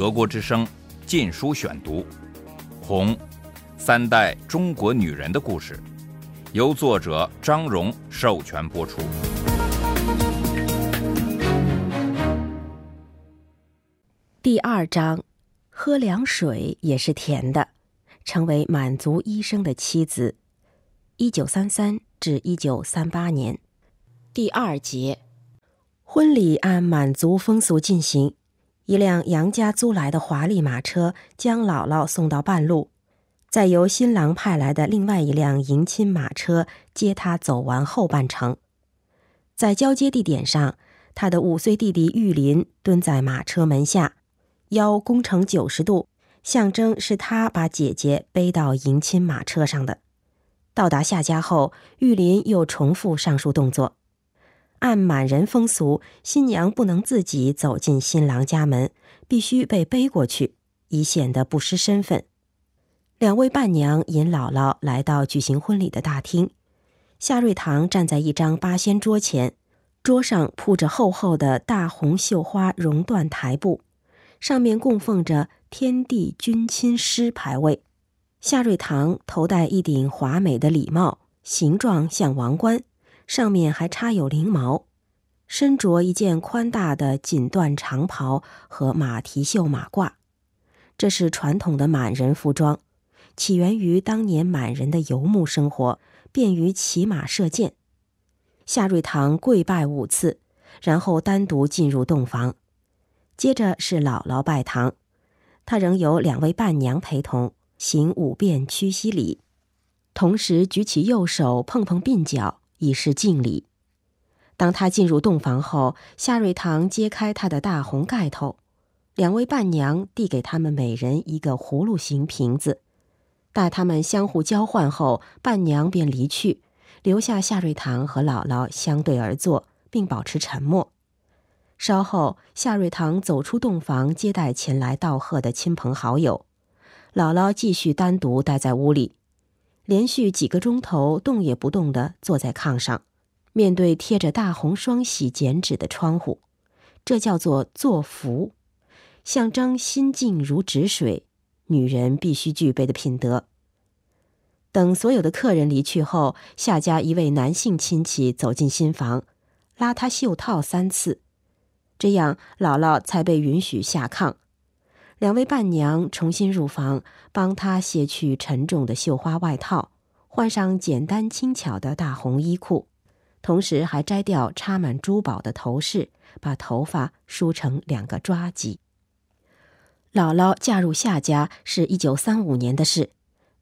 德国之声《禁书选读》，《红》，三代中国女人的故事，由作者张荣授权播出。第二章，喝凉水也是甜的，成为满族医生的妻子。一九三三至一九三八年，第二节，婚礼按满族风俗进行。一辆杨家租来的华丽马车将姥姥送到半路，再由新郎派来的另外一辆迎亲马车接他走完后半程。在交接地点上，他的五岁弟弟玉林蹲在马车门下，腰弓成九十度，象征是他把姐姐背到迎亲马车上的。到达夏家后，玉林又重复上述动作。按满人风俗，新娘不能自己走进新郎家门，必须被背过去，以显得不失身份。两位伴娘引姥姥来到举行婚礼的大厅，夏瑞堂站在一张八仙桌前，桌上铺着厚厚的大红绣花绒缎台布，上面供奉着天地君亲师牌位。夏瑞堂头戴一顶华美的礼帽，形状像王冠。上面还插有翎毛，身着一件宽大的锦缎长袍和马蹄袖马褂，这是传统的满人服装，起源于当年满人的游牧生活，便于骑马射箭。夏瑞堂跪拜五次，然后单独进入洞房，接着是姥姥拜堂，他仍有两位伴娘陪同，行五遍屈膝礼，同时举起右手碰碰鬓角。以示敬礼。当他进入洞房后，夏瑞堂揭开他的大红盖头，两位伴娘递给他们每人一个葫芦形瓶子。待他们相互交换后，伴娘便离去，留下夏瑞堂和姥姥相对而坐，并保持沉默。稍后，夏瑞堂走出洞房，接待前来道贺的亲朋好友。姥姥继续单独待在屋里。连续几个钟头动也不动地坐在炕上，面对贴着大红双喜剪纸的窗户，这叫做坐福，象征心静如止水，女人必须具备的品德。等所有的客人离去后，夏家一位男性亲戚走进新房，拉他袖套三次，这样姥姥才被允许下炕。两位伴娘重新入房，帮他卸去沉重的绣花外套，换上简单轻巧的大红衣裤，同时还摘掉插满珠宝的头饰，把头发梳成两个抓髻。姥姥嫁入夏家是一九三五年的事，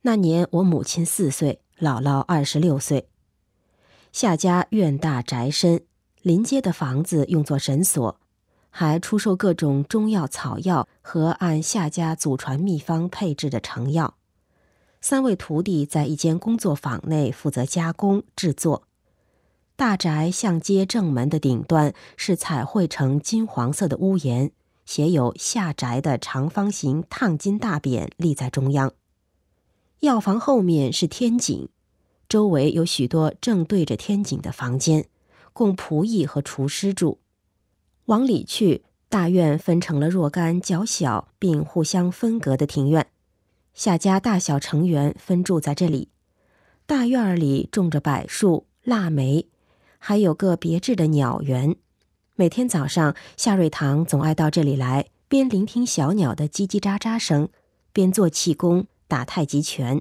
那年我母亲四岁，姥姥二十六岁。夏家院大宅深，临街的房子用作诊所。还出售各种中药草药和按夏家祖传秘方配制的成药。三位徒弟在一间工作坊内负责加工制作。大宅向街正门的顶端是彩绘成金黄色的屋檐，写有“夏宅”的长方形烫金大匾立在中央。药房后面是天井，周围有许多正对着天井的房间，供仆役和厨师住。往里去，大院分成了若干较小并互相分隔的庭院，夏家大小成员分住在这里。大院里种着柏树、腊梅，还有个别致的鸟园。每天早上，夏瑞堂总爱到这里来，边聆听小鸟的叽叽喳喳声，边做气功、打太极拳。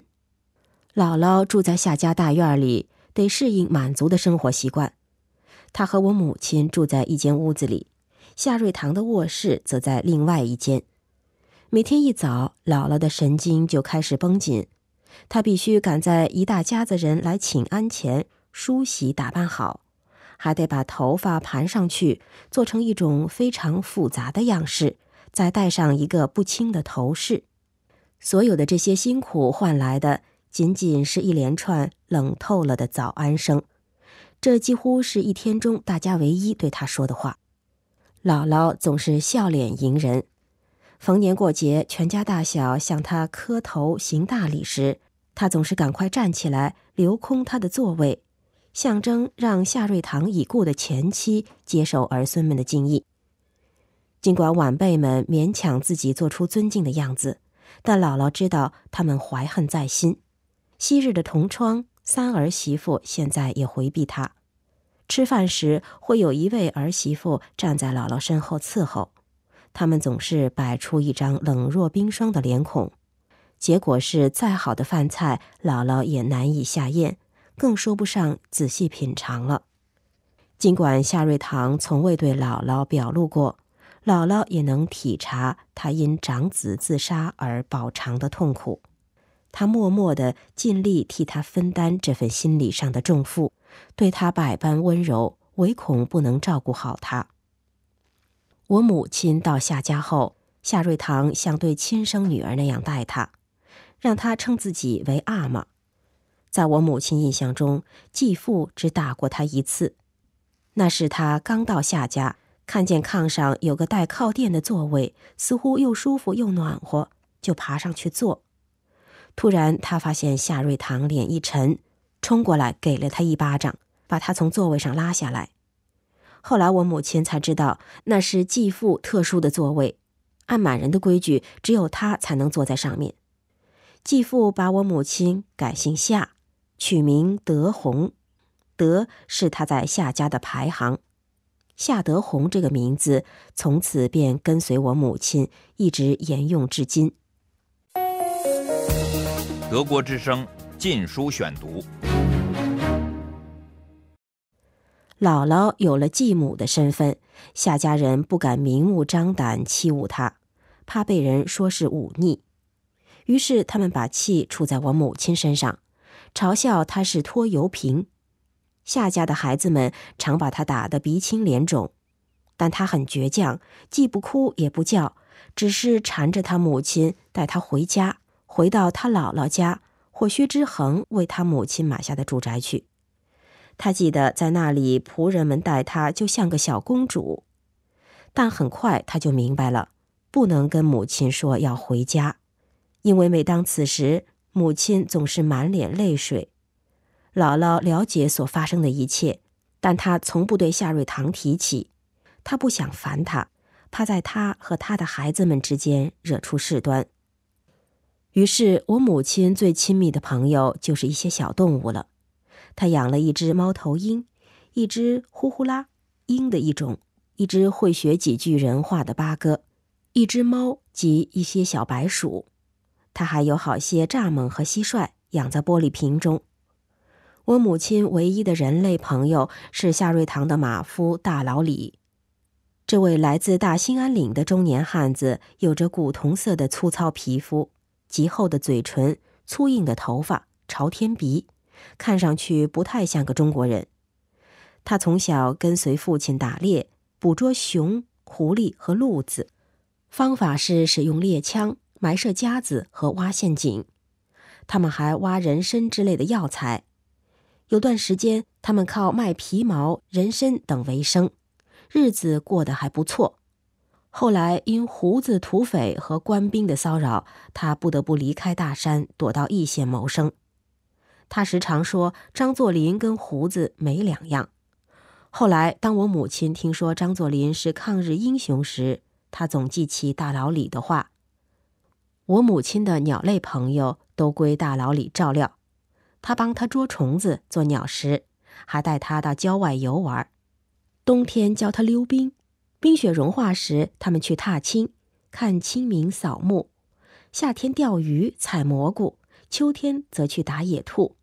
姥姥住在夏家大院里，得适应满族的生活习惯。她和我母亲住在一间屋子里。夏瑞堂的卧室则在另外一间。每天一早，姥姥的神经就开始绷紧，她必须赶在一大家子人来请安前梳洗打扮好，还得把头发盘上去，做成一种非常复杂的样式，再戴上一个不轻的头饰。所有的这些辛苦换来的，仅仅是一连串冷透了的早安声。这几乎是一天中大家唯一对他说的话。姥姥总是笑脸迎人，逢年过节，全家大小向她磕头行大礼时，她总是赶快站起来，留空她的座位，象征让夏瑞堂已故的前妻接受儿孙们的敬意。尽管晚辈们勉强自己做出尊敬的样子，但姥姥知道他们怀恨在心。昔日的同窗三儿媳妇现在也回避他。吃饭时会有一位儿媳妇站在姥姥身后伺候，他们总是摆出一张冷若冰霜的脸孔。结果是，再好的饭菜，姥姥也难以下咽，更说不上仔细品尝了。尽管夏瑞堂从未对姥姥表露过，姥姥也能体察他因长子自杀而饱尝的痛苦。他默默地尽力替他分担这份心理上的重负，对他百般温柔，唯恐不能照顾好他。我母亲到夏家后，夏瑞堂像对亲生女儿那样待她。让她称自己为阿玛。在我母亲印象中，继父只打过他一次，那是他刚到夏家，看见炕上有个带靠垫的座位，似乎又舒服又暖和，就爬上去坐。突然，他发现夏瑞堂脸一沉，冲过来给了他一巴掌，把他从座位上拉下来。后来我母亲才知道，那是继父特殊的座位，按满人的规矩，只有他才能坐在上面。继父把我母亲改姓夏，取名德宏，德是他在夏家的排行。夏德宏这个名字从此便跟随我母亲，一直沿用至今。德国之声《禁书选读》。姥姥有了继母的身份，夏家人不敢明目张胆欺侮她，怕被人说是忤逆。于是他们把气出在我母亲身上，嘲笑她是拖油瓶。夏家的孩子们常把她打得鼻青脸肿，但她很倔强，既不哭也不叫，只是缠着她母亲带她回家，回到她姥姥家或薛之恒为她母亲买下的住宅去。他记得在那里，仆人们待他就像个小公主，但很快他就明白了，不能跟母亲说要回家。因为每当此时，母亲总是满脸泪水。姥姥了解所发生的一切，但她从不对夏瑞堂提起。她不想烦他，怕在他和他的孩子们之间惹出事端。于是，我母亲最亲密的朋友就是一些小动物了。他养了一只猫头鹰，一只呼呼啦鹰的一种，一只会学几句人话的八哥，一只猫及一些小白鼠。他还有好些蚱蜢和蟋蟀养在玻璃瓶中。我母亲唯一的人类朋友是夏瑞堂的马夫大老李。这位来自大兴安岭的中年汉子，有着古铜色的粗糙皮肤、极厚的嘴唇、粗硬的头发、朝天鼻，看上去不太像个中国人。他从小跟随父亲打猎，捕捉熊、狐狸和鹿子，方法是使用猎枪。埋设夹子和挖陷阱，他们还挖人参之类的药材。有段时间，他们靠卖皮毛、人参等为生，日子过得还不错。后来因胡子土匪和官兵的骚扰，他不得不离开大山，躲到易县谋生。他时常说张作霖跟胡子没两样。后来，当我母亲听说张作霖是抗日英雄时，他总记起大老李的话。我母亲的鸟类朋友都归大老李照料，他帮他捉虫子、做鸟食，还带他到郊外游玩。冬天教他溜冰，冰雪融化时，他们去踏青，看清明扫墓；夏天钓鱼、采蘑菇，秋天则去打野兔。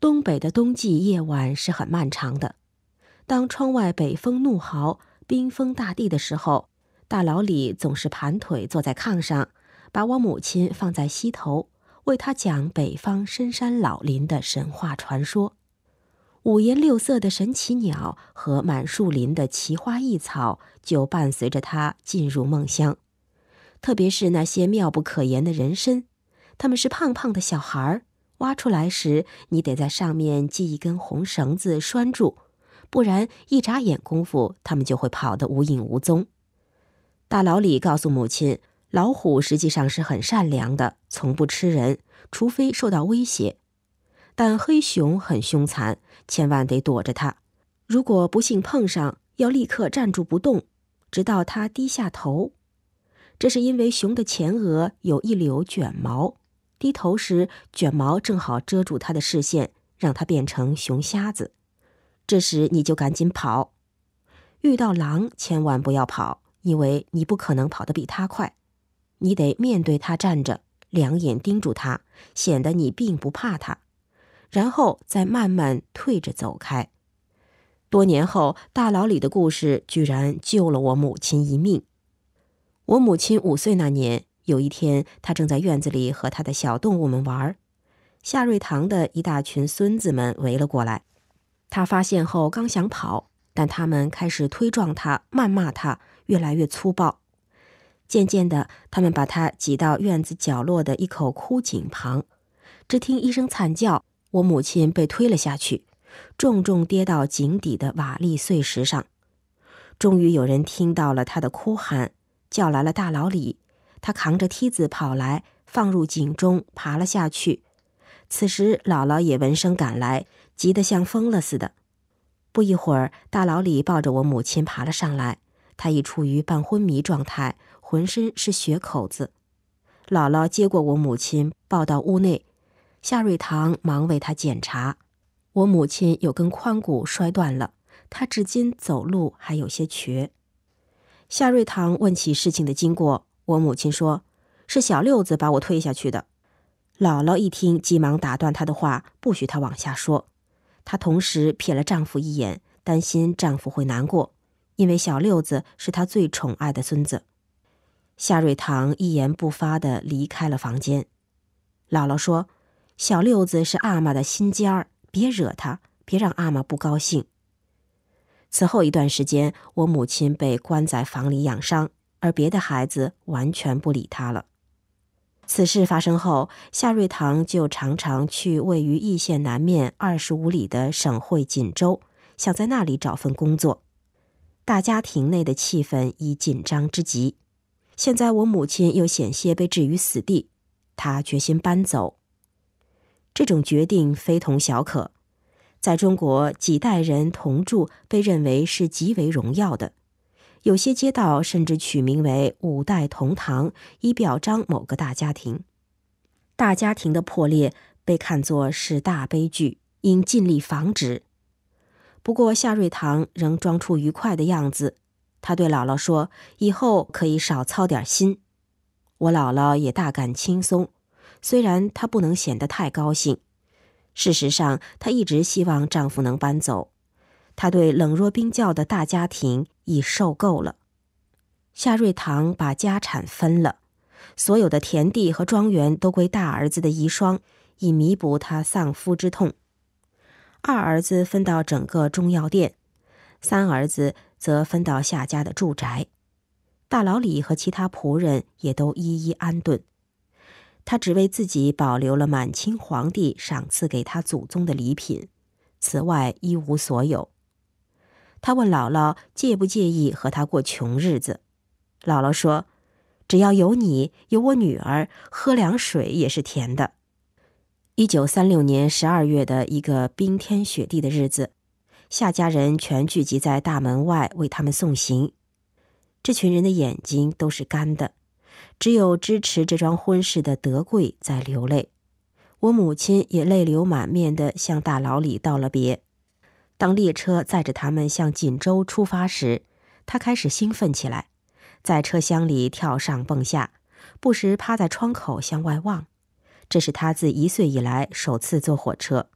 东北的冬季夜晚是很漫长的，当窗外北风怒号、冰封大地的时候，大老李总是盘腿坐在炕上。把我母亲放在膝头，为她讲北方深山老林的神话传说，五颜六色的神奇鸟和满树林的奇花异草就伴随着他进入梦乡。特别是那些妙不可言的人参，他们是胖胖的小孩儿，挖出来时你得在上面系一根红绳子拴住，不然一眨眼功夫，他们就会跑得无影无踪。大老李告诉母亲。老虎实际上是很善良的，从不吃人，除非受到威胁。但黑熊很凶残，千万得躲着它。如果不幸碰上，要立刻站住不动，直到它低下头。这是因为熊的前额有一绺卷毛，低头时卷毛正好遮住他的视线，让他变成熊瞎子。这时你就赶紧跑。遇到狼，千万不要跑，因为你不可能跑得比它快。你得面对它站着，两眼盯住它，显得你并不怕它，然后再慢慢退着走开。多年后，大牢里的故事居然救了我母亲一命。我母亲五岁那年，有一天，他正在院子里和他的小动物们玩，夏瑞堂的一大群孙子们围了过来。他发现后，刚想跑。但他们开始推撞他、谩骂他，越来越粗暴。渐渐的，他们把他挤到院子角落的一口枯井旁。只听一声惨叫，我母亲被推了下去，重重跌到井底的瓦砾碎石上。终于有人听到了他的哭喊，叫来了大老李。他扛着梯子跑来，放入井中，爬了下去。此时，姥姥也闻声赶来，急得像疯了似的。不一会儿，大老李抱着我母亲爬了上来。他已处于半昏迷状态，浑身是血口子。姥姥接过我母亲，抱到屋内。夏瑞堂忙为他检查。我母亲有根髋骨摔断了，她至今走路还有些瘸。夏瑞堂问起事情的经过，我母亲说：“是小六子把我推下去的。”姥姥一听，急忙打断他的话，不许他往下说。她同时瞥了丈夫一眼，担心丈夫会难过，因为小六子是她最宠爱的孙子。夏瑞堂一言不发地离开了房间。姥姥说：“小六子是阿玛的心尖儿，别惹他，别让阿玛不高兴。”此后一段时间，我母亲被关在房里养伤，而别的孩子完全不理他了。此事发生后，夏瑞堂就常常去位于易县南面二十五里的省会锦州，想在那里找份工作。大家庭内的气氛已紧张之极。现在我母亲又险些被置于死地，他决心搬走。这种决定非同小可，在中国几代人同住被认为是极为荣耀的。有些街道甚至取名为“五代同堂”，以表彰某个大家庭。大家庭的破裂被看作是大悲剧，应尽力防止。不过夏瑞堂仍装出愉快的样子。他对姥姥说：“以后可以少操点心。”我姥姥也大感轻松，虽然她不能显得太高兴。事实上，她一直希望丈夫能搬走。他对冷若冰窖的大家庭已受够了。夏瑞堂把家产分了，所有的田地和庄园都归大儿子的遗孀，以弥补他丧夫之痛。二儿子分到整个中药店，三儿子则分到夏家的住宅。大老李和其他仆人也都一一安顿。他只为自己保留了满清皇帝赏赐给他祖宗的礼品，此外一无所有。他问姥姥介不介意和他过穷日子，姥姥说：“只要有你，有我女儿，喝凉水也是甜的。”一九三六年十二月的一个冰天雪地的日子，夏家人全聚集在大门外为他们送行。这群人的眼睛都是干的，只有支持这桩婚事的德贵在流泪。我母亲也泪流满面地向大牢里道了别。当列车载着他们向锦州出发时，他开始兴奋起来，在车厢里跳上蹦下，不时趴在窗口向外望。这是他自一岁以来首次坐火车。